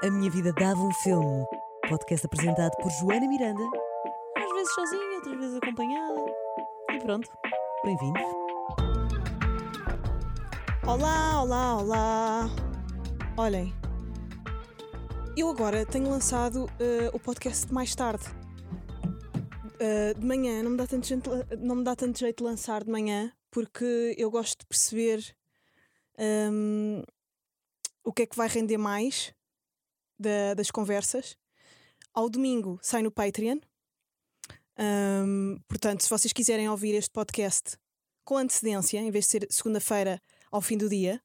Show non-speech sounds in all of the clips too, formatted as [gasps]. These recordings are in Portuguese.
A Minha Vida Dava um Filme. Podcast apresentado por Joana Miranda. Às vezes sozinha, outras vezes acompanhada. E pronto, bem-vindos. Olá, olá, olá! Olhem, eu agora tenho lançado uh, o podcast mais tarde. Uh, de manhã não me, dá tanto jeito, não me dá tanto jeito de lançar de manhã porque eu gosto de perceber um, o que é que vai render mais da, das conversas. Ao domingo sai no Patreon. Um, portanto, se vocês quiserem ouvir este podcast com antecedência, em vez de ser segunda-feira ao fim do dia,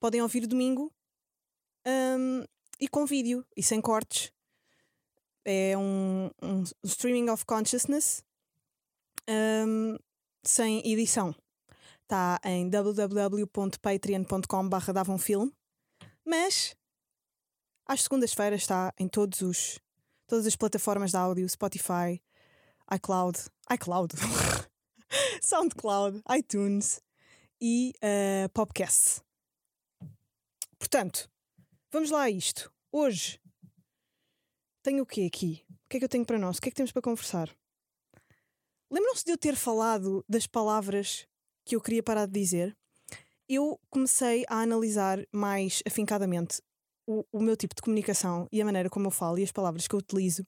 podem ouvir domingo um, e com vídeo e sem cortes. É um, um streaming of consciousness sem edição. Está em www.patreon.com.br dava um filme. Mas às segundas-feiras está em todos os, todas as plataformas de áudio, Spotify, iCloud, iCloud, [laughs] SoundCloud, iTunes e uh. Portanto, vamos lá a isto. Hoje tenho o quê aqui? O que é que eu tenho para nós? O que é que temos para conversar? Lembram-se de eu ter falado das palavras que eu queria parar de dizer? Eu comecei a analisar mais afincadamente o, o meu tipo de comunicação e a maneira como eu falo e as palavras que eu utilizo.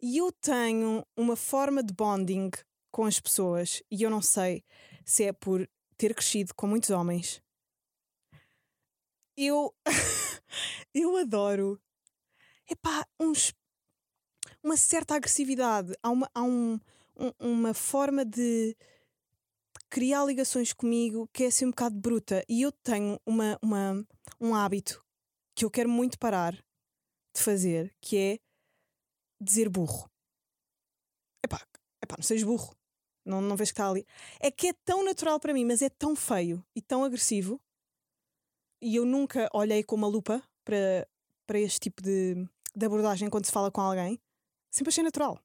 E eu tenho uma forma de bonding com as pessoas e eu não sei se é por ter crescido com muitos homens. Eu [laughs] eu adoro epá, uns uma certa agressividade, há uma, há um, um, uma forma de criar ligações comigo que é assim um bocado bruta e eu tenho uma, uma, um hábito que eu quero muito parar de fazer, que é dizer burro. Epá, epá não sejas burro. Não, não vês que está ali. É que é tão natural para mim, mas é tão feio e tão agressivo. E eu nunca olhei com uma lupa para, para este tipo de, de abordagem quando se fala com alguém. Sempre achei natural.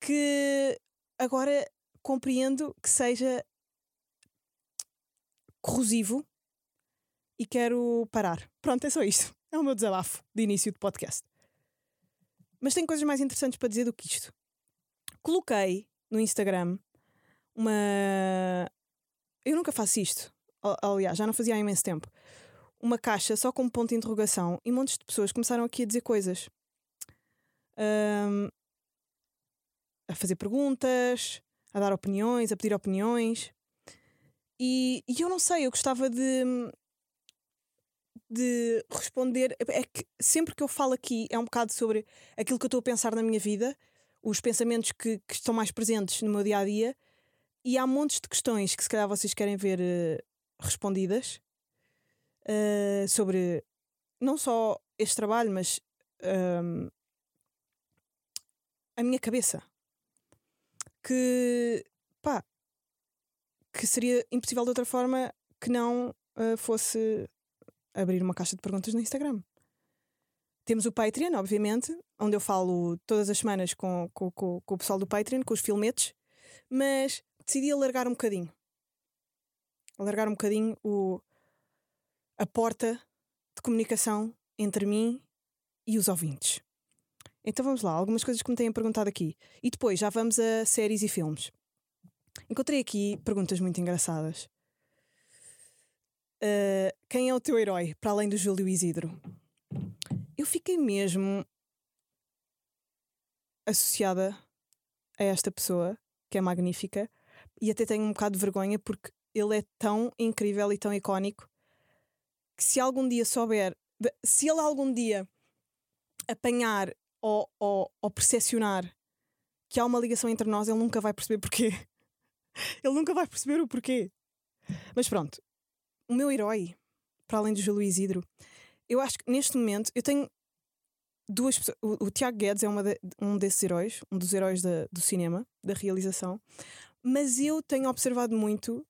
Que agora compreendo que seja corrosivo e quero parar. Pronto, é só isto. É o meu desabafo de início de podcast. Mas tenho coisas mais interessantes para dizer do que isto. Coloquei no Instagram uma. Eu nunca faço isto. Aliás, já não fazia há imenso tempo. Uma caixa só com um ponto de interrogação e montes de pessoas começaram aqui a dizer coisas. Um, a fazer perguntas, a dar opiniões, a pedir opiniões. E, e eu não sei, eu gostava de, de responder. É que sempre que eu falo aqui é um bocado sobre aquilo que eu estou a pensar na minha vida, os pensamentos que, que estão mais presentes no meu dia a dia, e há montes de questões que se calhar vocês querem ver uh, respondidas uh, sobre não só este trabalho, mas uh, a minha cabeça. Que pá, que seria impossível de outra forma que não fosse abrir uma caixa de perguntas no Instagram. Temos o Patreon, obviamente, onde eu falo todas as semanas com, com, com, com o pessoal do Patreon, com os filmetes, mas decidi alargar um bocadinho. Alargar um bocadinho o, a porta de comunicação entre mim e os ouvintes. Então vamos lá, algumas coisas que me têm perguntado aqui. E depois já vamos a séries e filmes. Encontrei aqui perguntas muito engraçadas. Uh, quem é o teu herói, para além do Júlio Isidro? Eu fiquei mesmo associada a esta pessoa, que é magnífica, e até tenho um bocado de vergonha porque ele é tão incrível e tão icónico que se algum dia souber, se ele algum dia apanhar ou, ou, ou percepcionar que há uma ligação entre nós, ele nunca vai perceber porquê. [laughs] ele nunca vai perceber o porquê. Mas pronto, o meu herói, para além do Júlio Isidro, eu acho que neste momento eu tenho duas pessoas. O, o Tiago Guedes é de, um desses heróis, um dos heróis da, do cinema, da realização, mas eu tenho observado muito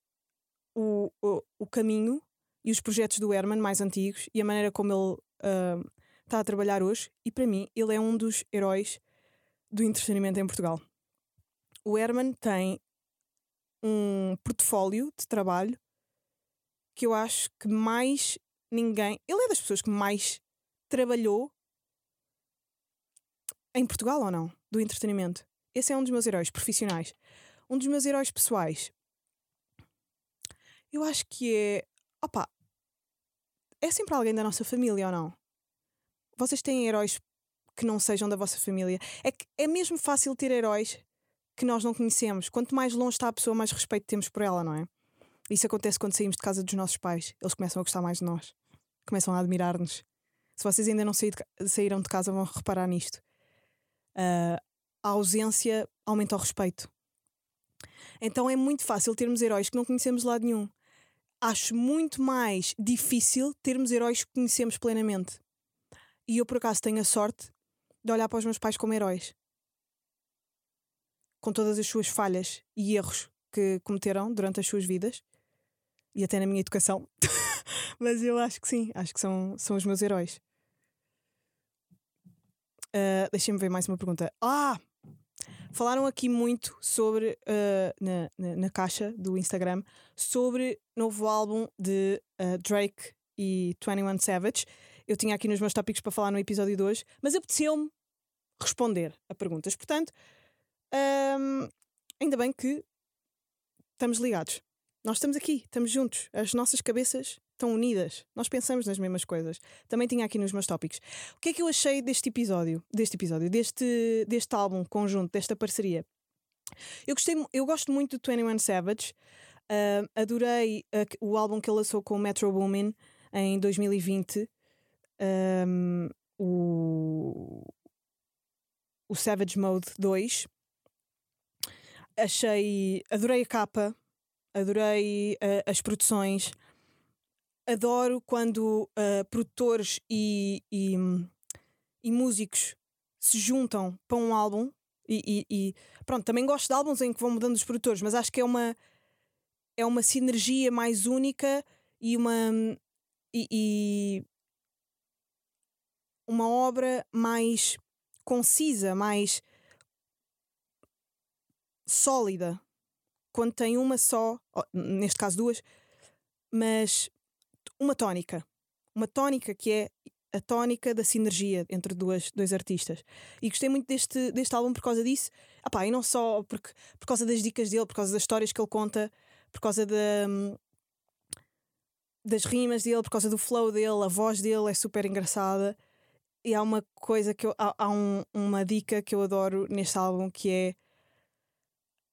o, o, o caminho e os projetos do Herman mais antigos e a maneira como ele uh, está a trabalhar hoje, e para mim ele é um dos heróis do entretenimento em Portugal. O Herman tem um portfólio de trabalho que eu acho que mais ninguém. Ele é das pessoas que mais trabalhou em Portugal ou não, do entretenimento. Esse é um dos meus heróis profissionais. Um dos meus heróis pessoais. Eu acho que é. Opa! É sempre alguém da nossa família ou não? Vocês têm heróis que não sejam da vossa família? É que é mesmo fácil ter heróis que nós não conhecemos. Quanto mais longe está a pessoa, mais respeito temos por ela, não é? Isso acontece quando saímos de casa dos nossos pais. Eles começam a gostar mais de nós. Começam a admirar-nos. Se vocês ainda não saíram de casa, vão reparar nisto. Uh, a ausência aumenta o respeito. Então é muito fácil termos heróis que não conhecemos de lado nenhum. Acho muito mais difícil termos heróis que conhecemos plenamente. E eu, por acaso, tenho a sorte de olhar para os meus pais como heróis. Com todas as suas falhas e erros que cometeram durante as suas vidas e até na minha educação. [laughs] Mas eu acho que sim, acho que são, são os meus heróis. Uh, Deixem-me ver mais uma pergunta. Ah! Falaram aqui muito sobre, uh, na, na, na, caixa do Instagram, sobre novo álbum de uh, Drake e 21 Savage. Eu tinha aqui nos meus tópicos para falar no episódio de hoje, mas apeteceu-me responder a perguntas. Portanto, um, ainda bem que estamos ligados. Nós estamos aqui, estamos juntos. As nossas cabeças estão unidas. Nós pensamos nas mesmas coisas. Também tinha aqui nos meus tópicos. O que é que eu achei deste episódio? Deste episódio, deste, deste álbum conjunto, desta parceria? Eu gostei, eu gosto muito do 21 Savage. Uh, adorei uh, o álbum que ele lançou com o Metro Boomin em 2020. Um, o, o Savage Mode 2. Achei. Adorei a capa, adorei uh, as produções, adoro quando uh, produtores e, e, e, músicos se juntam para um álbum. E, e, pronto, também gosto de álbuns em que vão mudando os produtores, mas acho que é uma, é uma sinergia mais única e uma. e, uma obra mais concisa, mais sólida, quando tem uma só, neste caso duas, mas uma tónica. Uma tónica que é a tónica da sinergia entre duas, dois artistas. E gostei muito deste, deste álbum por causa disso. Epá, e não só porque, por causa das dicas dele, por causa das histórias que ele conta, por causa da, das rimas dele, por causa do flow dele, a voz dele é super engraçada. E há uma coisa que eu, há, há um, uma dica que eu adoro neste álbum que é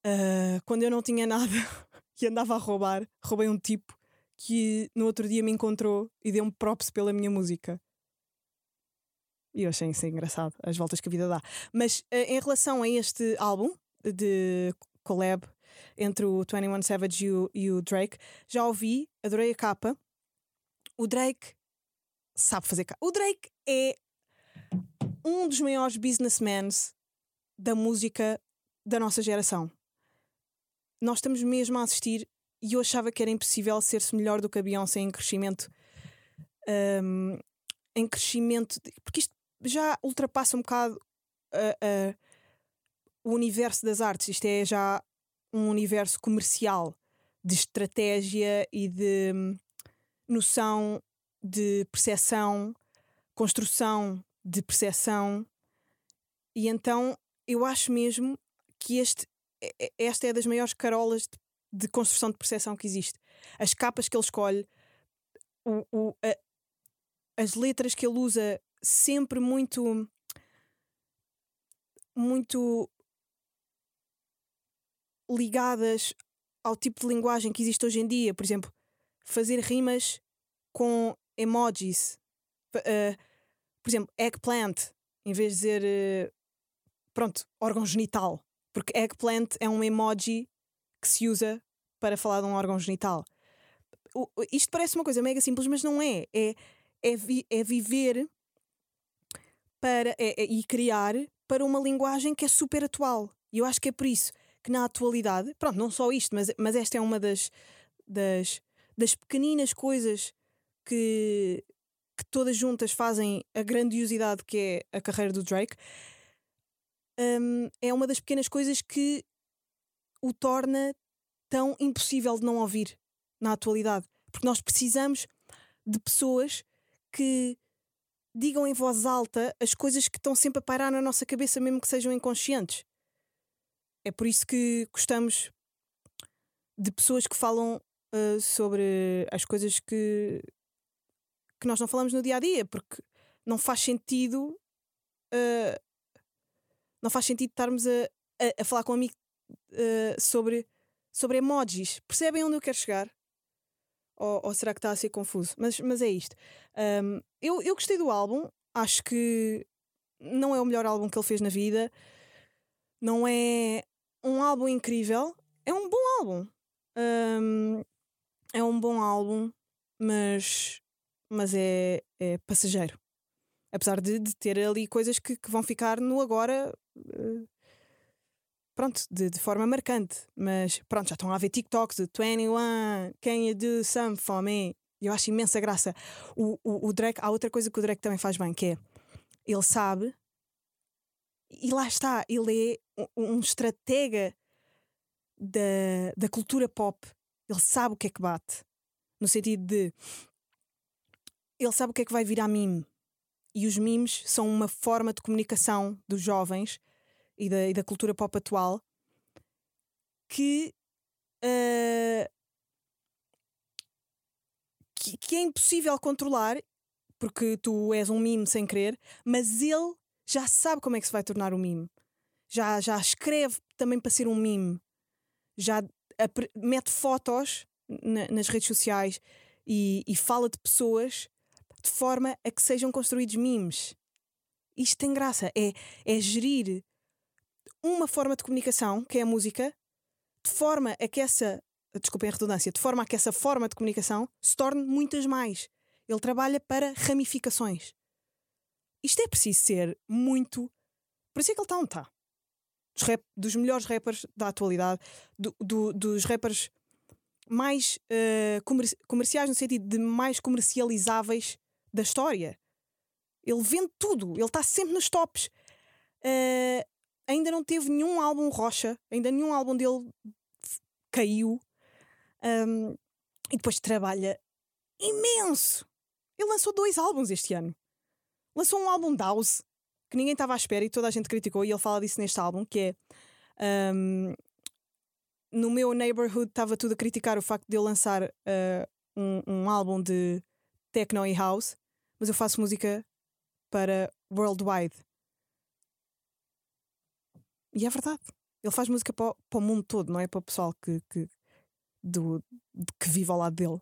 uh, quando eu não tinha nada [laughs] e andava a roubar, roubei um tipo que no outro dia me encontrou e deu-me props pela minha música. E eu achei isso engraçado, as voltas que a vida dá. Mas uh, em relação a este álbum de collab entre o 21 Savage e o, e o Drake, já ouvi, adorei a capa. O Drake sabe fazer capa. O Drake é um dos maiores businessmen da música da nossa geração. Nós estamos mesmo a assistir e eu achava que era impossível ser-se melhor do que a Beyoncé em crescimento. Um, em crescimento. Porque isto já ultrapassa um bocado uh, uh, o universo das artes. Isto é já um universo comercial de estratégia e de um, noção de percepção, construção de percepção. E então eu acho mesmo que este, esta é das maiores carolas de de construção de percepção que existe. As capas que ele escolhe, o, o, a, as letras que ele usa, sempre muito. muito ligadas ao tipo de linguagem que existe hoje em dia. Por exemplo, fazer rimas com emojis. Uh, por exemplo, eggplant, em vez de dizer. Uh, pronto, órgão genital. Porque eggplant é um emoji que se usa para falar de um órgão genital. O, isto parece uma coisa mega simples, mas não é. É, é, vi, é viver para, é, é, e criar para uma linguagem que é super atual. E eu acho que é por isso que na atualidade, pronto, não só isto, mas, mas esta é uma das, das, das pequeninas coisas que, que todas juntas fazem a grandiosidade que é a carreira do Drake. Um, é uma das pequenas coisas que o torna tão impossível de não ouvir na atualidade. Porque nós precisamos de pessoas que digam em voz alta as coisas que estão sempre a pairar na nossa cabeça, mesmo que sejam inconscientes. É por isso que gostamos de pessoas que falam uh, sobre as coisas que, que nós não falamos no dia a dia, porque não faz sentido. Uh, não faz sentido estarmos a, a, a falar com um amigo uh, sobre, sobre emojis. Percebem onde eu quero chegar? Ou, ou será que está a ser confuso? Mas, mas é isto. Um, eu, eu gostei do álbum, acho que não é o melhor álbum que ele fez na vida, não é um álbum incrível, é um bom álbum. Um, é um bom álbum, mas, mas é, é passageiro. Apesar de, de ter ali coisas que, que vão ficar no agora. Uh, pronto, de, de, forma marcante. Mas pronto, já estão a ver TikToks de 21, can you do some for me? Eu acho imensa graça. O, o, o Drake, há outra coisa que o Drake também faz bem, que é ele sabe, e lá está, ele é um, um estratega da, da cultura pop. Ele sabe o que é que bate. No sentido de. Ele sabe o que é que vai virar mime. E os memes são uma forma de comunicação dos jovens e da, e da cultura pop atual que, uh, que, que é impossível controlar porque tu és um mime sem querer, mas ele já sabe como é que se vai tornar um mime. Já, já escreve também para ser um mime já mete fotos na, nas redes sociais e, e fala de pessoas de forma a que sejam construídos memes. Isto tem graça. É, é gerir uma forma de comunicação, que é a música, de forma a que essa. Desculpem a redundância, de forma a que essa forma de comunicação se torne muitas mais. Ele trabalha para ramificações. Isto é preciso ser muito. Por isso é que ele está onde está dos, rap, dos melhores rappers da atualidade, do, do, dos rappers mais uh, comer, comerciais, no sentido de mais comercializáveis da história. Ele vende tudo, ele está sempre nos tops. Uh, ainda não teve nenhum álbum rocha, ainda nenhum álbum dele caiu. Um, e depois trabalha imenso. Ele lançou dois álbuns este ano. Lançou um álbum House que ninguém estava à espera e toda a gente criticou, e ele fala disso neste álbum, que é um, no meu neighborhood estava tudo a criticar o facto de eu lançar uh, um, um, álbum de techno e house, mas eu faço música para worldwide. E é verdade. Ele faz música para, para o mundo todo, não é para o pessoal que, que, do, que vive ao lado dele.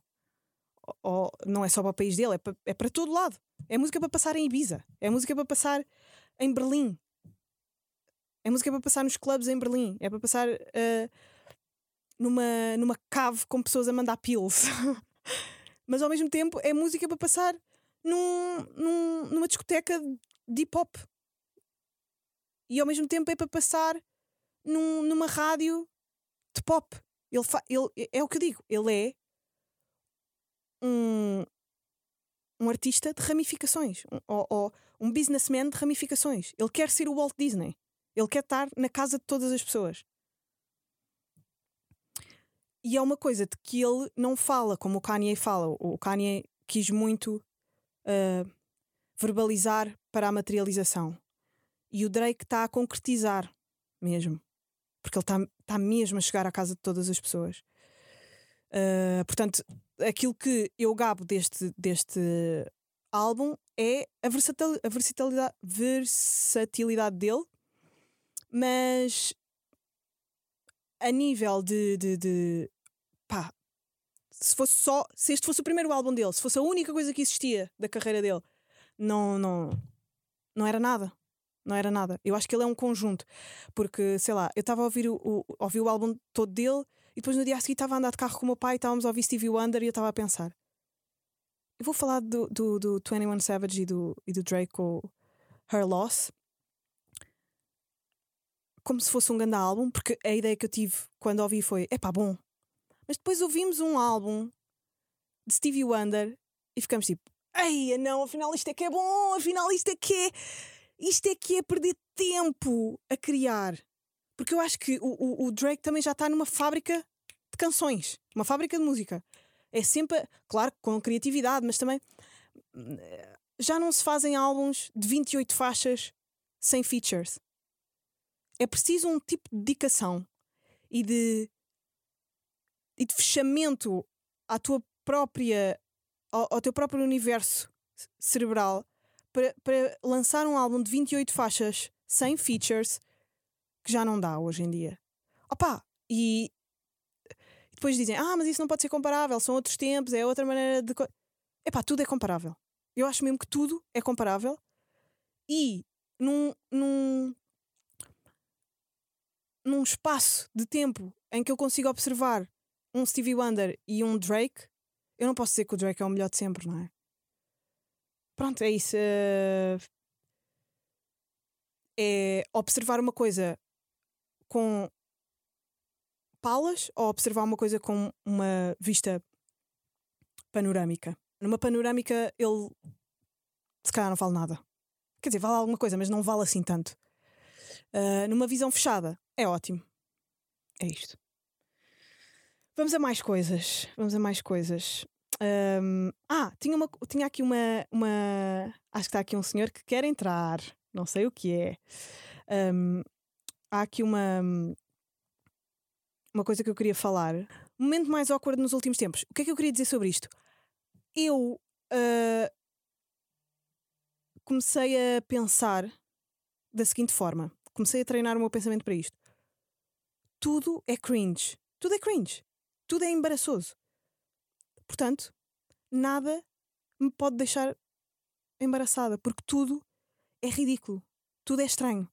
Ou, não é só para o país dele, é para, é para todo lado. É música para passar em Ibiza. É música para passar em Berlim. É música para passar nos clubes em Berlim. É para passar uh, numa, numa cave com pessoas a mandar pills. [laughs] Mas ao mesmo tempo é música para passar num, num, numa discoteca de hip hop. E ao mesmo tempo é para passar num, numa rádio de pop. Ele, ele é o que eu digo, ele é um, um artista de ramificações, um, ou, ou, um businessman de ramificações. Ele quer ser o Walt Disney. Ele quer estar na casa de todas as pessoas. E é uma coisa de que ele não fala como o Kanye fala. O Kanye quis muito uh, verbalizar para a materialização. E o Drake está a concretizar mesmo. Porque ele está tá mesmo a chegar à casa de todas as pessoas. Uh, portanto, aquilo que eu gabo deste, deste álbum é a, versatil, a versatilidade, versatilidade dele, mas a nível de, de, de pá, se fosse só, se este fosse o primeiro álbum dele, se fosse a única coisa que existia da carreira dele, não, não, não era nada. Não era nada. Eu acho que ele é um conjunto. Porque, sei lá, eu estava a ouvir o, o, ouvir o álbum todo dele e depois no dia a seguir estava a andar de carro com o meu pai, estávamos a ouvir Stevie Wonder e eu estava a pensar: eu vou falar do, do, do 21 Savage e do, e do Drake com Her Loss como se fosse um grande álbum, porque a ideia que eu tive quando ouvi foi: é pá, bom. Mas depois ouvimos um álbum de Stevie Wonder e ficamos tipo: ei, não, afinal isto é que é bom, afinal isto é que é. Isto é que é perder tempo a criar. Porque eu acho que o, o, o Drake também já está numa fábrica de canções, uma fábrica de música. É sempre, claro, com criatividade, mas também já não se fazem álbuns de 28 faixas sem features. É preciso um tipo de dedicação e de, e de fechamento à tua própria ao, ao teu próprio universo cerebral para, lançar um álbum de 28 faixas sem features que já não dá hoje em dia. Opa, e depois dizem: Ah, mas isso não pode ser comparável, são outros tempos, é outra maneira de. co-". Epá, tudo é comparável. Eu acho mesmo que tudo é comparável e num, num, num espaço de tempo em que eu consigo observar um Stevie Wonder e um Drake, eu não posso dizer que o Drake é o melhor de sempre, não é? Pronto, é isso. eh, É observar uma coisa com palas ou observar uma coisa com uma vista panorâmica. Numa panorâmica, ele se calhar não vale nada. Quer dizer, vale alguma coisa, mas não vale assim tanto. Ah, numa visão fechada, é ótimo. É isto. Vamos a mais coisas. Vamos a mais coisas. Ahm, ah, tinha, uma, tinha aqui uma, uma. Acho que está aqui um senhor que quer entrar. Não sei o que é. Ahm, há aqui uma. Uma coisa que eu queria falar. Momento mais awkward nos últimos tempos. O que é que eu queria dizer sobre isto? Eu ah, comecei a pensar da seguinte forma. Comecei a treinar o meu pensamento para isto. Tudo é cringe. Tudo é cringe. Tudo é embaraçoso. Portanto, nada me pode deixar embaraçada, porque tudo é ridículo. Tudo é estranho.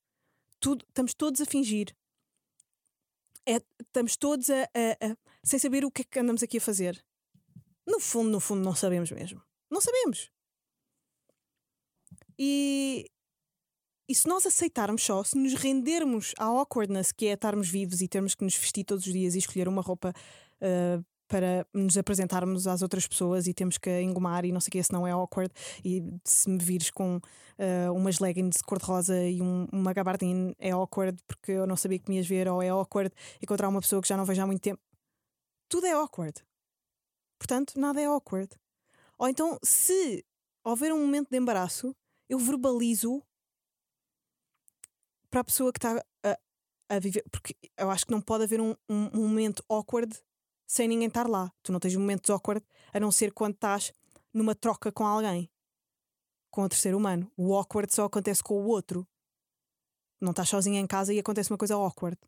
Tudo, estamos todos a fingir. É- estamos todos a, a- a- sem saber o que é que andamos aqui a fazer. No fundo, no fundo, não sabemos mesmo. Não sabemos. E, e se nós aceitarmos só, se nos rendermos à awkwardness que é estarmos vivos e termos que nos vestir todos os dias e escolher uma roupa ah, para nos apresentarmos às outras pessoas e temos que engomar e não sei o que, se não é awkward. E se me vires com ah, umas leggings de cor-de-rosa e um- uma gabardine é awkward porque eu não sabia que me ias ver, ou é awkward encontrar uma pessoa que já não vejo há muito tempo. Tudo é awkward. Portanto, nada é awkward. Ou então, se houver um momento de embaraço, eu verbalizo para a pessoa que está a, a viver. Porque eu acho que não pode haver um- um momento awkward sem ninguém estar lá. Tu não tens momentos awkward a não ser quando estás numa troca com alguém, com o terceiro humano. O awkward só acontece com o outro. Não estás sozinho em casa e acontece uma coisa awkward.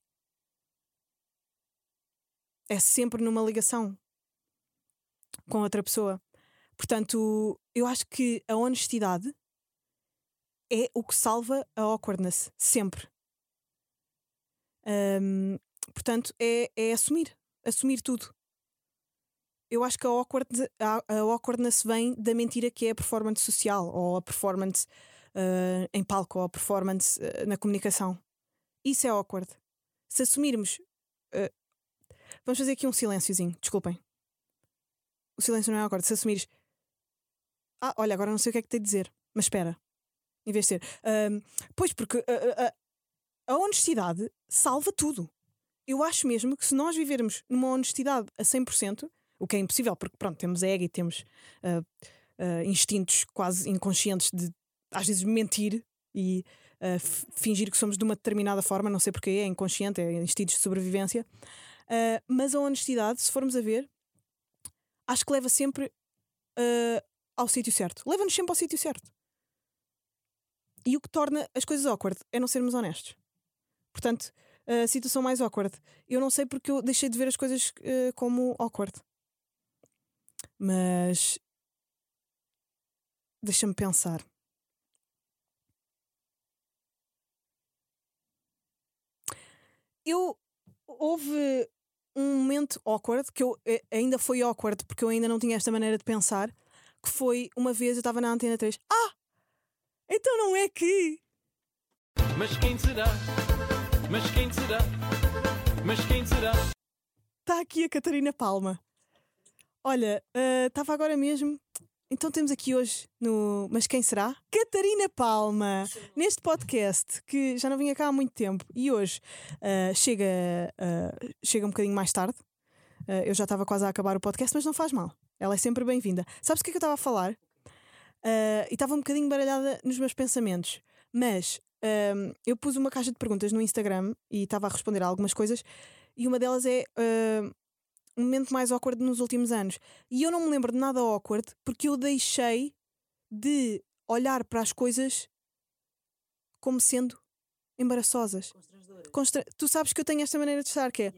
É sempre numa ligação com outra pessoa. Portanto, eu acho que a honestidade é o que salva a awkwardness, sempre. Ahm, portanto, é, é assumir, assumir tudo. Eu acho que a, awkward, a, awkwardness vem da mentira que é a performance social, ou a performance ah, em palco, ou a performance ah, na comunicação. Isso é awkward. Se assumirmos. ah, vamos fazer aqui um silênciozinho, desculpem. O silêncio não é awkward. Se assumires. Ah, olha, agora não sei o que é que tenho de dizer, mas espera. Em vez de ser. pois, porque a honestidade salva tudo. Eu acho mesmo que se nós vivermos numa honestidade a 100%, o que é impossível, porque pronto, temos ego e temos ah, ah, instintos quase inconscientes de às vezes mentir e f- fingir que somos de uma determinada forma, não sei porque é inconsciente, é instintos de sobrevivência. Mas a honestidade, se formos a ver, acho que leva sempre ao sítio certo. Leva-nos sempre ao sítio certo. E o que torna as coisas awkward é não sermos honestos. Portanto, a situação mais awkward. Eu não sei porque eu deixei de ver as coisas eh, como awkward. Mas. Deixa-me pensar. Eu. Houve um momento awkward que eu eh, ainda foi awkward porque eu ainda não tinha esta maneira de pensar. Que foi uma vez eu estava na antena 3. Ah! Então não é que. Mas quem será? Mas quem será? Mas quem será? Está aqui a Catarina Palma. Olha, estava agora mesmo. Então temos aqui hoje no Mas Quem Será? Catarina Palma, neste podcast que já não vinha cá há muito tempo e hoje ah, chega, ah, chega um bocadinho mais tarde. Eu já estava quase a acabar o podcast, mas não faz mal. Ela é sempre bem-vinda. Sabes o que é que eu estava a falar? E estava um bocadinho baralhada nos meus pensamentos. Mas ahm, eu pus uma caixa de perguntas no Instagram e estava a responder a algumas coisas, e uma delas é ah, um momento mais awkward nos últimos anos. E eu não me lembro de nada awkward porque eu deixei de olhar para as coisas como sendo embaraçosas. Constra- Tu sabes que eu tenho esta maneira de estar, que é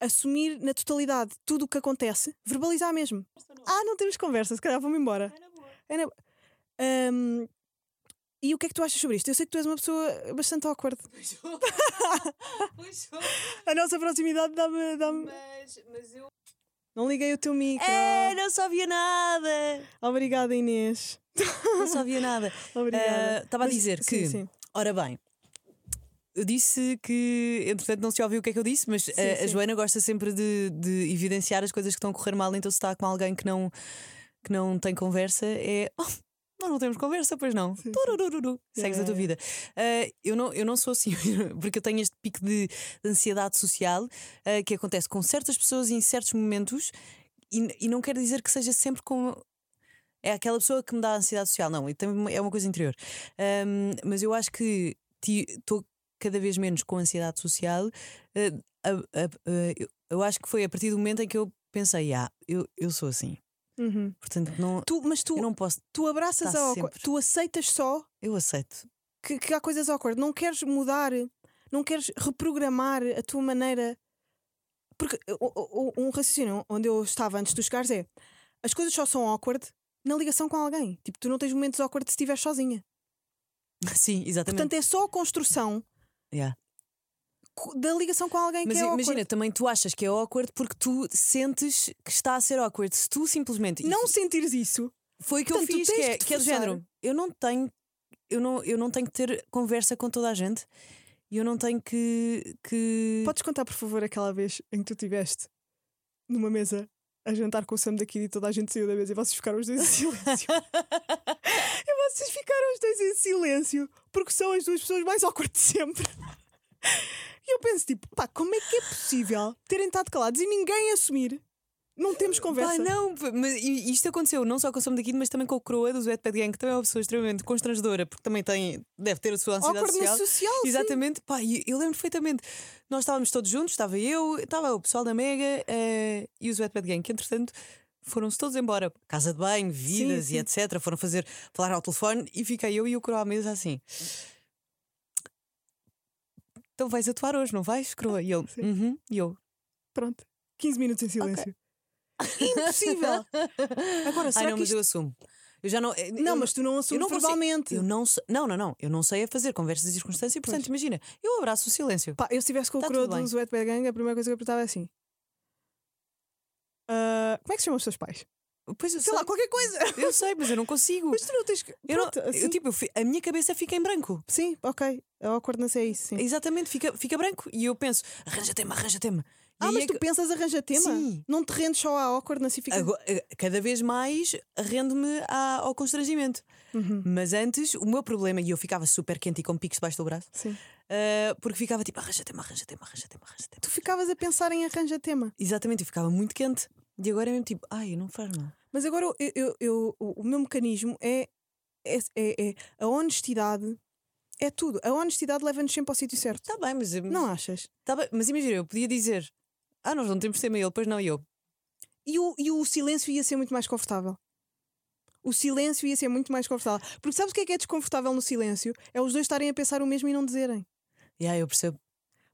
assumir na totalidade tudo o que acontece, verbalizar mesmo. Ah, não temos conversa, se calhar vou-me embora. É na- Ahm, e o que é que tu achas sobre isto? Eu sei que tu és uma pessoa bastante awkward. [laughs] A nossa proximidade dá-me. Dá Mas, mas eu. não liguei o teu micro. É, não sabia nada! Obrigada, Inês. Não sabia nada. [laughs] Obrigada. Estava a Mas- dizer sim, que. sim. Ora bem. Eu disse que, entretanto, não se ouviu o que é que eu disse, mas a, a sim. Joana gosta sempre de, de evidenciar as coisas que estão a correr mal, então se está com alguém que não, que não tem conversa, é. [laughs] "Oh, nós não temos conversa, pois não. Tururururu. Segues a tua yeah, vida. Ah, eu, não, eu não sou assim, [laughs] porque eu tenho este pico de, de ansiedade social ah, que acontece com certas pessoas em certos momentos e, e não quer dizer que seja sempre com. É aquela pessoa que me dá ansiedade social, não, é uma coisa interior. Ahm, mas eu acho que estou cada vez menos com ansiedade social. eu, eu acho que foi a partir do momento em que eu pensei, ah, eu, eu sou assim. Uhum. Portanto, não, Tu, mas tu, não posso. tu abraças a awkward. sempre. Tu aceitas só Eu aceito. que, que há coisas awkward. Não queres mudar, não queres reprogramar a tua maneira. Porque o- o- um raciocínio onde eu estava antes tu chegares é as coisas só são awkward na ligação com alguém. Tipo, tu não tens momentos awkward se estiveres sozinha. [laughs] Sim, exatamente. Portanto, é só a construção Yeah. Da ligação com alguém Mas que é imagina, awkward. também tu achas que é awkward porque tu sentes que está a ser awkward. Se tu simplesmente. Não sentires isso. Foi o que Portanto, eu fiz, que é, que é do género. Eu não tenho. Eu não, eu não tenho que ter conversa com toda a gente. E eu não tenho que. que... Podes contar, por favor, aquela vez em que tu estiveste numa mesa a jantar com o Sam daqui e toda a gente saiu da mesa e vocês ficaram os dois em [laughs] silêncio. e vocês ficaram os dois em silêncio porque são as duas pessoas mais awkward de sempre. [laughs] E eu penso, tipo, pá, como é que é possível terem estado calados e ninguém assumir? Não temos conversa. Pá, não, mas isto aconteceu não só com o Som daqui, mas também com o Croa do Wetpad Gang, que também é uma pessoa extremamente constrangedora, porque também tem, deve ter a sua ansiedade Awkwardness social. social, sim. Exatamente, pá, e eu lembro perfeitamente. Nós estávamos todos juntos, estava eu, estava o pessoal da Mega eh, e os Wetpad Gang, que entretanto foram-se todos embora. Casa de banho, vidas sim. e etc. Foram fazer, falar ao telefone e fiquei eu e o Croa à mesa assim. Então vais atuar hoje, não vais, Croa? E ele, uhum, e eu. Pronto. 15 minutos em silêncio. [laughs] Impossível! Agora, será Ai não, que mas isto... eu assumo. Eu já não. eu Não, mas tu não assumes não consigo- verbalmente. Eu não, não, não, não. Eu não sei a fazer conversas de circunstância e, portanto, imagina, eu abraço o silêncio. Pá, eu se estivesse com o Tá coroa dos Wetbag Gang, a primeira coisa que eu perguntava é assim: "Ah, Como é que se chamam os teus pais? Pois eu Sei sei. lá, qualquer coisa! [laughs] Eu sei, mas eu não consigo. Mas tu não tens que. eu não, Pronto, eu, assim- tipo, eu fi- a minha cabeça fica em branco. Sim, ok. A awkwardness é isso. Sim. Exatamente, fica, fica branco. E eu penso, arranja tema, arranja tema. E Ah, mas é tu que- pensas arranja tema? Sim. Não te rendes só à awkwardness e ficas. Agora, eh, cada vez mais rende-me à- ao constrangimento. Uhum. Mas antes, o meu problema, e eu ficava super quente e com picos debaixo do braço, Sim. eh, porque ficava tipo, arranja tema, arranja tema, arranja tema, arranja tema. Tu ficavas a pensar em arranja tema. Exatamente, eu ficava muito quente. E agora é mesmo tipo, ai, não faz mal. Mas agora eu, eu- eu- o meu mecanismo é, é, é- é a honestidade. É tudo. A honestidade leva-nos sempre ao sítio certo. Está bem, mas, Não achas? tá bem, mas imagina, eu podia dizer, ah, nós não temos tema, e ele, pois não, e eu. E o, e o silêncio ia ser muito mais confortável. O silêncio ia ser muito mais confortável. Porque sabes o que é que é desconfortável no silêncio? É os dois estarem a pensar o mesmo e não dizerem. Yeah, eu percebo.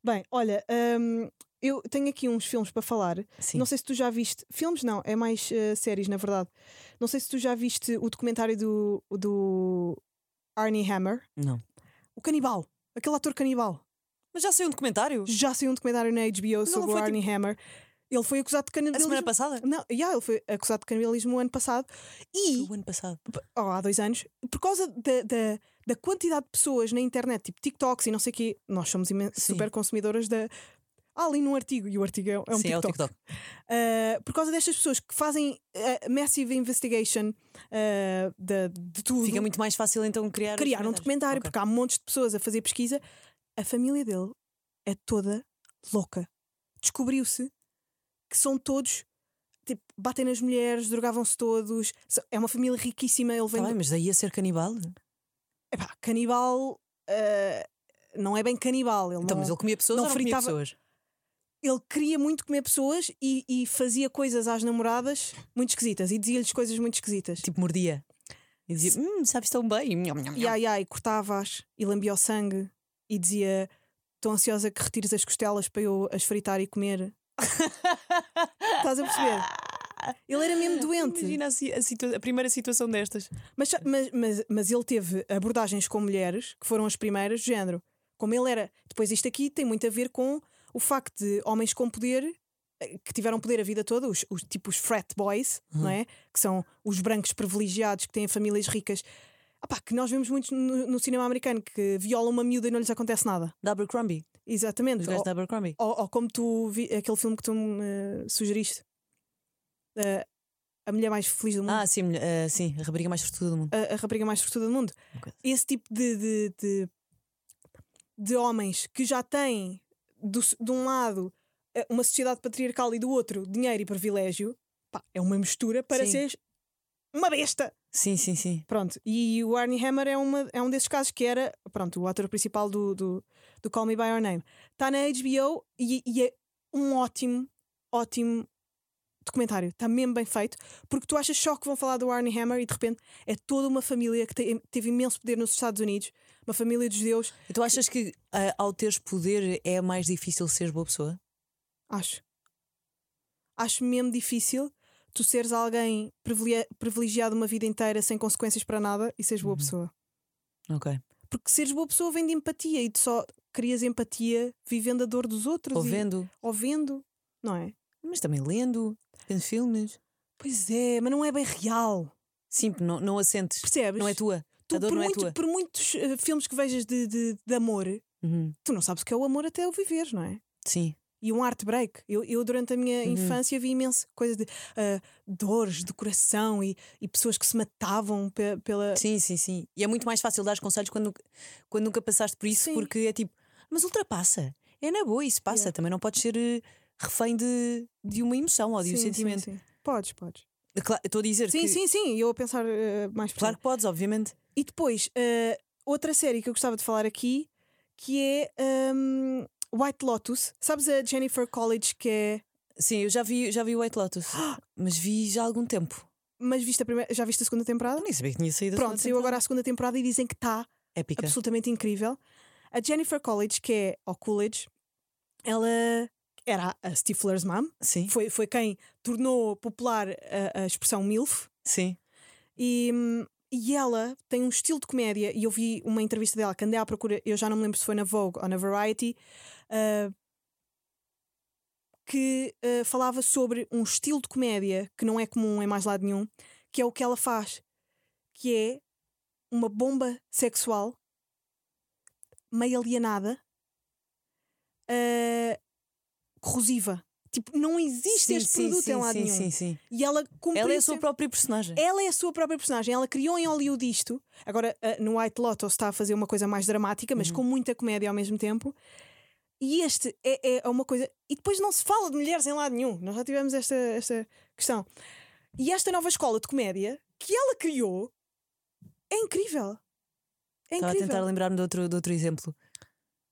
Bem, olha, hum, eu tenho aqui uns filmes para falar. Sim. Não sei se tu já viste. Filmes não, é mais eh, séries, na verdade. Não sei se tu já viste o documentário do, do Arnie Hammer. Não. O canibal. Aquele ator canibal. Mas já saiu um documentário? Já saiu um documentário na HBO sobre o Arnie Hammer. Ele foi acusado de A canibalismo. semana passada? Não, yeah, ele foi acusado de canibalismo o ano passado. E O ano passado. oh, há dois anos, por causa da, da, da quantidade de pessoas na internet, tipo TikToks e não sei o quê, nós somos super consumidoras da. Há ali num artigo, e o artigo é, é um Sim, é o TikTok. TikTok. Uh, por causa destas pessoas que fazem uh, massive investigation uh, de, de tudo, Fica muito mais fácil então criar. criar um documentário, Ok. porque há montes de pessoas a fazer pesquisa. A família dele é toda louca. Descobriu-se que são todos tipo, batem nas mulheres, drogavam-se todos. É uma família riquíssima. Ele Tá vem. bem, do- mas daí a ser canibal? Epá, canibal. ah, não é bem canibal. Ele, Então, não, mas ele comia pessoas não ou não fritava- pessoas? Ele queria muito comer pessoas e, e fazia coisas às namoradas muito esquisitas e dizia-lhes coisas muito esquisitas. Tipo, mordia. E dizia, hum, sabes tão bem. E ai ai, cortava-as e lambia o sangue e dizia: Estou ansiosa que retires as costelas para eu as fritar e comer. [laughs] Estás a perceber? Ele era mesmo doente. Imagina a, a a primeira situação destas. Mas, mas, mas, mas ele teve abordagens com mulheres que foram as primeiras, do género. Como ele era. Depois, isto aqui tem muito a ver com o facto de homens com poder, eh, que tiveram poder a vida toda, os, os tipos frat boys, não é? Que são os brancos privilegiados que têm famílias ricas. Que nós vemos muito no, no cinema americano que violam uma miúda e não lhes acontece nada. Da Abercrombie. Exatamente. Os gajos Ou, Abercrombie. ou- ou como tu vi, aquele filme que tu me eh, sugeriste. Eh, a mulher mais feliz do mundo. Ah, sim, ah, sim, a rapariga mais sortuda do mundo. a, a rapariga mais sortuda do mundo. Ok. Esse tipo de, de, de, de homens que já têm do, de um lado eh, uma sociedade patriarcal e do outro dinheiro e privilégio, pá, é uma mistura para Sim. seres uma besta. Sim, sim, sim. Pronto, e o Arnie Hammer é, uma, é um desses casos que era, pronto, o ator principal do, do, do Call Me By Your Name. Está na HBO e, e é um ótimo, ótimo documentário. Está mesmo bem feito, porque tu achas só que vão falar do Arnie Hammer e de repente é toda uma família que te- teve imenso poder nos Estados Unidos, uma família de judeus, E tu achas que ah, ao teres poder é mais difícil seres boa pessoa? acho. Acho mesmo difícil tu seres alguém privilegia- privilegiado uma vida inteira sem consequências para nada e seres boa Uhum. pessoa. Ok. Porque seres boa pessoa vem de empatia e tu só crias empatia vivendo a dor dos outros Ou e- vendo, ou vendo, não é? mas também lendo, vendo filmes. Pois é, mas não é bem real. Sim, não, não a sentes. Percebes? Não é tua. Tu, dor por, é muito- tua. por muitos eh, filmes que vejas de, de, de amor, Uhum. tu não sabes o que é o amor até o viver, não é? Sim. E um heartbreak. Eu, eu durante a minha Uhum. infância vi imenso coisa de ah, dores de coração e, e pessoas que se matavam pe- pela. Sim, sim, sim. E é muito mais fácil dar conselhos quando, quando nunca passaste por isso, Sim. porque é tipo, mas ultrapassa. É na boa, isso passa. Yeah. Também não podes ser eh, refém de, de uma emoção ou de um Sim, sim, sentimento. sim. Podes, podes. Claro, Estou a dizer Sim, que. sim, sim. Eu a pensar eh, mais Claro que podes, obviamente. E depois, eh, outra série que eu gostava de falar aqui, que é hum, White Lotus. Sabes a Jennifer College, que é. Sim, eu já vi, já vi o White Lotus, [gasps] mas vi já há algum tempo. Mas viste a primeira, já viste a segunda temporada? Eu nem sabia que tinha saído a Pronto, saiu agora a segunda temporada e dizem que está absolutamente incrível. A Jennifer College, que é ao Coolidge, ela era a Stifler's mom, Sim, foi, foi quem tornou popular a, a expressão MILF. sim. E, hum, e ela tem um estilo de comédia, e eu vi uma entrevista dela que andei à procura, eu já não me lembro se foi na Vogue ou na Variety, ah, que ah, falava sobre um estilo de comédia que não é comum em mais lado nenhum, que é o que ela faz, que é uma bomba sexual meio alienada, ah, corrosiva. Tipo, não existe sim, este sim, produto sim, em lado sim, nenhum. sim, sim. E ela Ela é a sua própria personagem. ela é a sua própria personagem. Ela criou em Hollywood isto. Agora, ah, no White Lotus está a fazer uma coisa mais dramática, mas Uhum. com muita comédia ao mesmo tempo. E este é, é uma coisa. E depois não se fala de mulheres em lado nenhum. Nós já tivemos esta, esta questão. E esta nova escola de comédia que ela criou é incrível. É Estava a tentar lembrar-me de outro, de outro exemplo.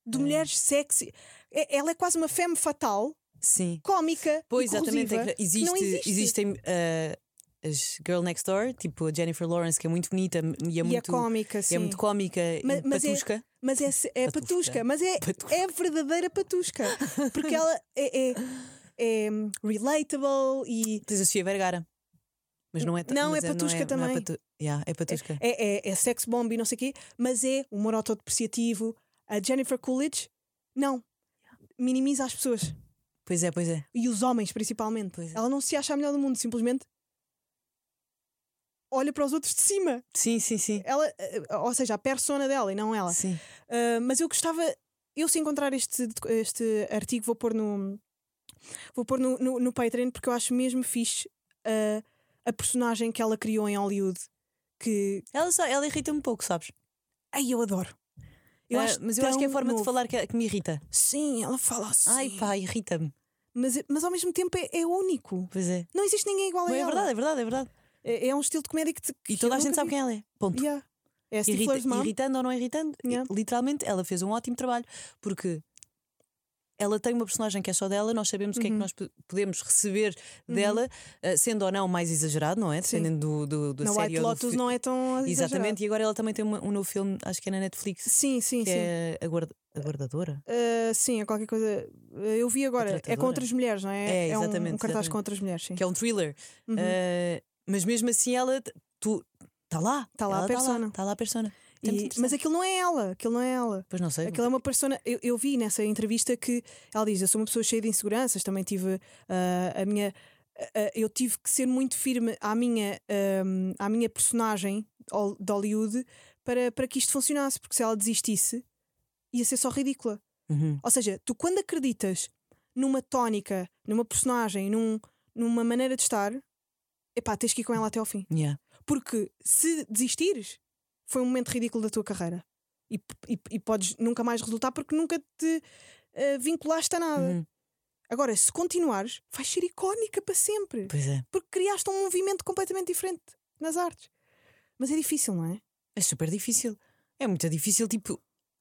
De mulheres sexy. É- Ela é quase uma femme fatal, Sim. cómica. Pois, exatamente. é que existe, não existe. Existem ah, as Girl Next Door, tipo a Jennifer Lawrence, que é muito bonita e é e muito, é cómica, e sim. é muito cómica Mas- mas é- patusca. Mas é, se- é Patusca. patusca, mas é, Patusca. é verdadeira patusca. Porque ela [laughs] é, é, é relatable e Tens a Sofia Vergara. Mas não é ta- Não, é patusca não é, também. Não é, patu... yeah, é patusca. é, é, é sex bomb e não sei o quê, mas é humor autodepreciativo. A Jennifer Coolidge, não. Minimiza as pessoas. Pois é, pois é. E os homens, principalmente. Pois é. Ela não se acha a melhor do mundo, simplesmente olha para os outros de cima. Sim, sim, sim. Ela, eh, ou seja, a persona dela e não ela. Sim. Uh, mas eu gostava, eu se encontrar este, este artigo, vou pôr no vou pôr no, no, no Patreon porque eu acho mesmo fixe uh, a personagem que ela criou em Hollywood. Que Ela, só, ela irrita-me um pouco, sabes? ai, eu adoro. Eu Ah, acho mas eu acho que é a forma de novo. falar que, que me irrita. Sim, ela fala assim. Ai pá, irrita-me. mas, mas ao mesmo tempo é, é único. Pois é. Não existe ninguém igual a Não, é ela. verdade, é verdade, é verdade. É, é um estilo de comédia que, te, que E toda a gente sabe vi. quem ela é. Ponto. Yeah. É a Irrita- irritando ou não irritando, Yeah. literalmente ela fez um ótimo trabalho porque ela tem uma personagem que é só dela, nós sabemos o que é que Uhum. nós po- podemos receber dela, eh, sendo ou não mais exagerado, não é? Dependendo do, do, da Na série White Lotus fi- não é tão exagerado. Exatamente, e agora ela também tem um novo filme, acho que é na Netflix, Sim, sim, que sim. é a, guarda- a Guardadora. Uh, sim, é qualquer coisa. Uh, Eu vi agora. É com outras mulheres, não é? É, um- um, exatamente, cartaz exatamente. com outras mulheres, sim. que é um thriller. Uhum. Eh, mas mesmo assim ela tu está lá. Tá lá a ela persona. Está lá a persona. E- mas aquilo não é ela, aquilo não é ela. Pois não sei. Aquilo é uma persona. Eu, eu vi nessa entrevista que ela diz: Eu sou uma pessoa cheia de inseguranças, também tive ah, a minha. ah, eu tive que ser muito firme à minha, ahm, à minha personagem de Hollywood para, para que isto funcionasse, porque se ela desistisse, ia ser só ridícula. Uhum. Ou seja, tu quando acreditas numa tónica, numa personagem, num, numa maneira de estar, epá, tens que ir com ela até ao fim. Yeah. Porque se desistires, foi um momento ridículo da tua carreira. E, e, e podes nunca mais resultar porque nunca te eh, vinculaste a nada. Uhum. Agora, se continuares, vais ser icónica para sempre. Pois é. Porque criaste um movimento completamente diferente nas artes. Mas é difícil, não é? É super difícil. É muito difícil, tipo,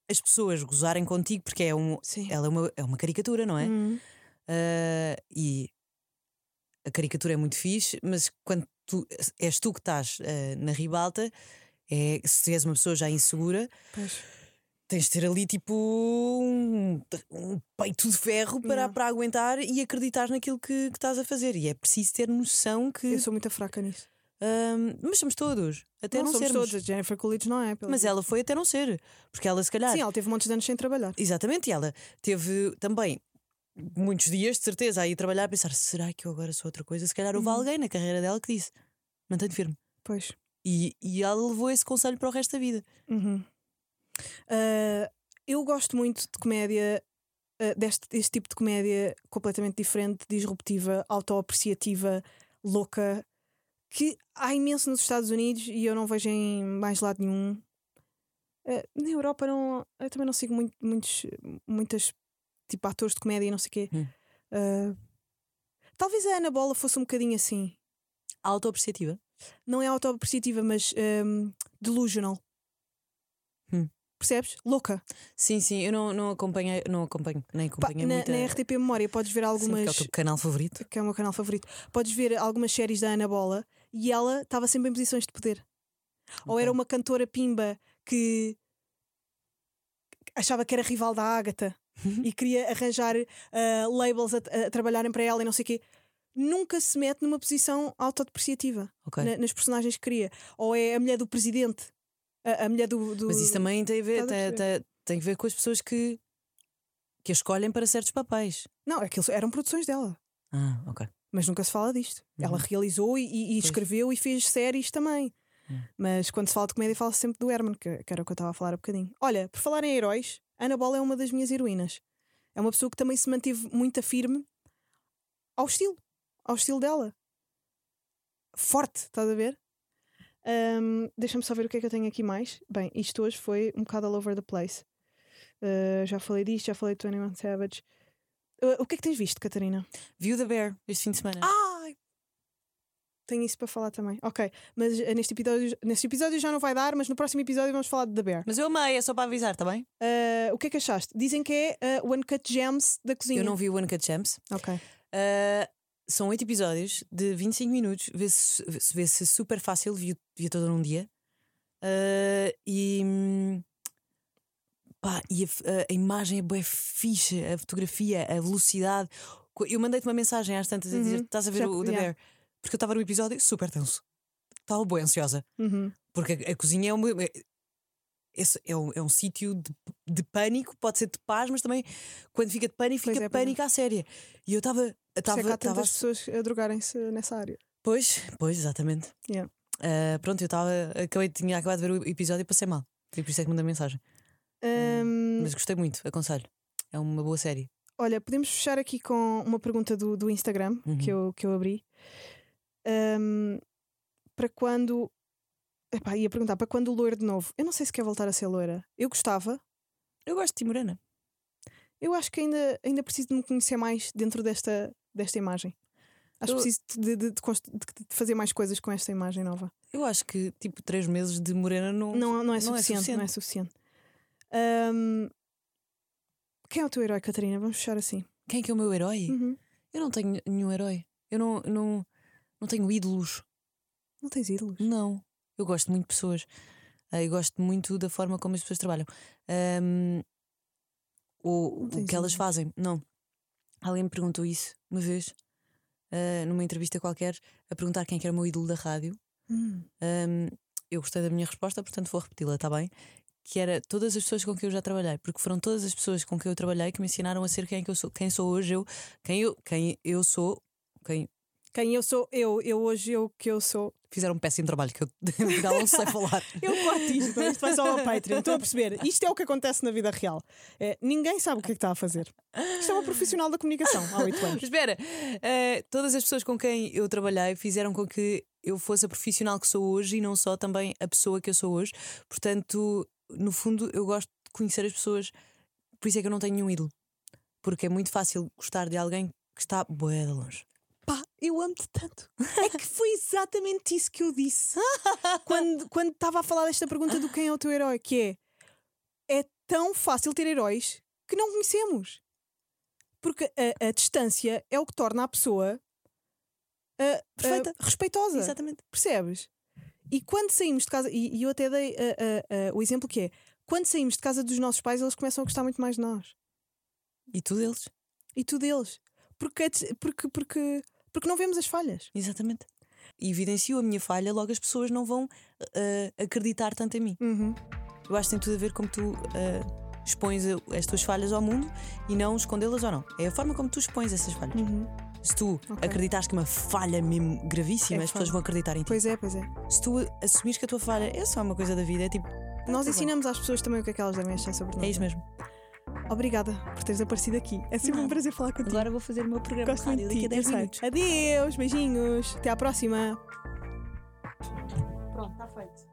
as pessoas gozarem contigo, porque é um, Sim. ela é uma, é uma caricatura, não é? Hum. Ah, e a caricatura é muito fixe, mas quando tu, és tu que estás ah, na ribalta, é, se és uma pessoa já insegura, Pois. tens de ter ali tipo um, um peito de ferro para, para aguentar e acreditar naquilo que, que estás a fazer. E é preciso ter noção que. Eu sou muito fraca nisso. ah, mas somos todos, até não, não somos sermos. todos. A Jennifer Coolidge não é. Mas ela foi até não ser, porque ela se calhar. Sim, ela teve montes de anos sem trabalhar. Exatamente, e ela teve também muitos dias, de certeza, a ir trabalhar a pensar: será que eu agora sou outra coisa? Se calhar houve Uhum. alguém na carreira dela que disse: mantém firme. Pois. E, e ela levou esse conselho para o resto da vida. Uhum. Ah, eu gosto muito de comédia, ah, deste, deste tipo de comédia completamente diferente, disruptiva, autoapreciativa, louca, que há imenso nos Estados Unidos e eu não vejo em mais lado nenhum. Ah, na Europa não, eu também não sigo muito, muitos, muitas tipo atores de comédia e não sei o quê. Hum. Talvez a Ana Bola fosse um bocadinho assim. Autoapreciativa. Não é autoapreciativa, mas ahm, delusional. Hum. Percebes? Louca. Sim, sim, eu não, não acompanhei, não acompanho, nem acompanhei na, muito. na RTP Memória podes ver Sim, algumas. que é o teu canal favorito. que é o meu canal favorito. Podes ver algumas séries da Ana Bola e ela estava sempre em posições de poder. Ou era uma cantora pimba que achava que era rival da Ágata [laughs] e queria arranjar ah, labels a, a trabalharem para ela e não sei o quê. Nunca se mete numa posição autodepreciativa Ok. na- nas personagens que cria. Ou é a mulher do presidente, a, a mulher do, do- Mas isso também tem a ver, tem, tem, tem a ver com as pessoas que, que a escolhem para certos papéis. Não, aquilo eram produções dela. Ah, ok. Mas nunca se fala disto. Ela Uhum. realizou e, e- e escreveu e fez séries também. Hum. Mas quando se fala de comédia, fala-se sempre do Herman, que, que era o que eu estava a falar há bocadinho. Olha, por falar em heróis, Ana Bola é uma das minhas heroínas. É uma pessoa que também se manteve muito firme ao estilo, ao estilo dela. Forte, estás a ver? Ahm, Deixa-me só ver o que é que eu tenho aqui mais. Bem, isto hoje foi um bocado all over the place. Ah, já falei disto, já falei de 21 Savage. Ah, o que é que tens visto, Catarina? Viu The Bear este fim de semana? Ai! Tenho isso para falar também. Ok, mas eh, neste episódio, neste episódio já não vai dar, mas no próximo episódio vamos falar de The Bear. Mas eu amei, é só para avisar, está bem? Ah, o que é que achaste? Dizem que é uh, One Cut Gems da cozinha. Eu não vi o One Cut Champs. Ok. São oito episódios de 25 minutos, vê-se vê -se super fácil, vi, vi todo num dia. Uh, e pá, e a, a- imagem é bué fixe, a fotografia, a velocidade. Eu mandei-te uma mensagem às tantas a dizer: Uhum, estás a ver já- o The yeah. Bear? Porque eu estava no episódio super tenso. Estava bué ansiosa. Uhum. Porque a, a cozinha é, uma, esse é um, é um sítio de, de pânico, pode ser de paz, mas também quando fica de pânico, Pois fica é, é. pânico à séria. E eu estava. É Estava, há tantas pessoas a drogarem-se nessa área. Pois, pois, exatamente. Yeah. Ah, pronto, eu estava. Acabei, tinha acabado de ver o episódio e passei mal. E por isso é que mandei mensagem. Ahm, Mas gostei muito, aconselho. É uma boa série. Olha, podemos fechar aqui com uma pergunta do, do Instagram Uhum. que, eu, que eu abri. Ahm, para quando. Epá, ia perguntar para quando loira de novo? Eu não sei se quer voltar a ser loira. Eu gostava. Eu gosto de Timorana. Eu acho que ainda, ainda preciso de me conhecer mais dentro desta, desta imagem. Acho que preciso de, de- de de- fazer mais coisas com esta imagem nova. Eu acho que tipo três meses de morena não. Não, não, é, não é suficiente, não é suficiente. Ahm, quem é o teu herói, Catarina? Vamos fechar assim. Quem é que é o meu herói? Uhum. Eu não tenho nenhum herói. Eu não, não, não tenho ídolos. Não tens ídolos? Não. Eu gosto muito de pessoas. Eu gosto muito da forma como as pessoas trabalham. Ahm, ou o que elas fazem. Não. Alguém me perguntou isso uma vez, ah, numa entrevista qualquer, a perguntar quem é que era o meu ídolo da rádio. Hum. Ahm, eu gostei da minha resposta, portanto vou repeti-la, está bem? Que era todas as pessoas com quem eu já trabalhei, porque foram todas as pessoas com quem eu trabalhei que me ensinaram a ser quem, é que eu sou, quem sou hoje, eu, quem, eu, quem eu sou, quem Quem eu sou, eu, eu hoje, eu que eu sou. Fizeram um péssimo trabalho que eu [laughs] não sei falar. [laughs] Eu corto isto, isto vai só ao Patreon. Estou a perceber. Isto é o que acontece na vida real. É, ninguém sabe o que é que está a fazer. Isto é uma profissional da comunicação há oito anos. [laughs] Espera, eh, todas as pessoas com quem eu trabalhei fizeram com que eu fosse a profissional que sou hoje e não só também a pessoa que eu sou hoje. Portanto, no fundo, eu gosto de conhecer as pessoas, por isso é que eu não tenho nenhum ídolo. Porque é muito fácil gostar de alguém que está boé de longe. Eu amo-te tanto. É que foi exatamente isso que eu disse [laughs] quando quando estava a falar desta pergunta do quem é o teu herói, que é é tão fácil ter heróis que não conhecemos. Porque a, a distância é o que torna a pessoa Perfeita. respeitosa. Exatamente. Percebes? E quando saímos de casa, e, e eu até dei ah, o exemplo que é: quando saímos de casa dos nossos pais, eles começam a gostar muito mais de nós E tu deles? e tu deles. Porque, porque, porque, porque não vemos as falhas. Exatamente. E evidencio a minha falha, logo as pessoas não vão eh, acreditar tanto em mim. Uhum. Eu acho que tem tudo a ver como tu eh, expões as tuas falhas ao mundo e não escondê-las ou não. É a forma como tu expões essas falhas. Uhum. Se tu Ok. acreditares que uma falha mesmo gravíssima, É as pessoas vão acreditar em ti. Pois é, pois é. Se tu assumires que a tua falha é só uma coisa da vida, é tipo. Nós tudo ensinamos às pessoas também o que é que elas devem achar sobre nós. É isso mesmo. Obrigada por teres aparecido aqui. É sempre um Nada. prazer falar contigo. Agora vou fazer o meu programa Gosto de rádio daqui a ti. 10 eu sei. minutos. Adeus, beijinhos. Até à próxima. Pronto, está feito.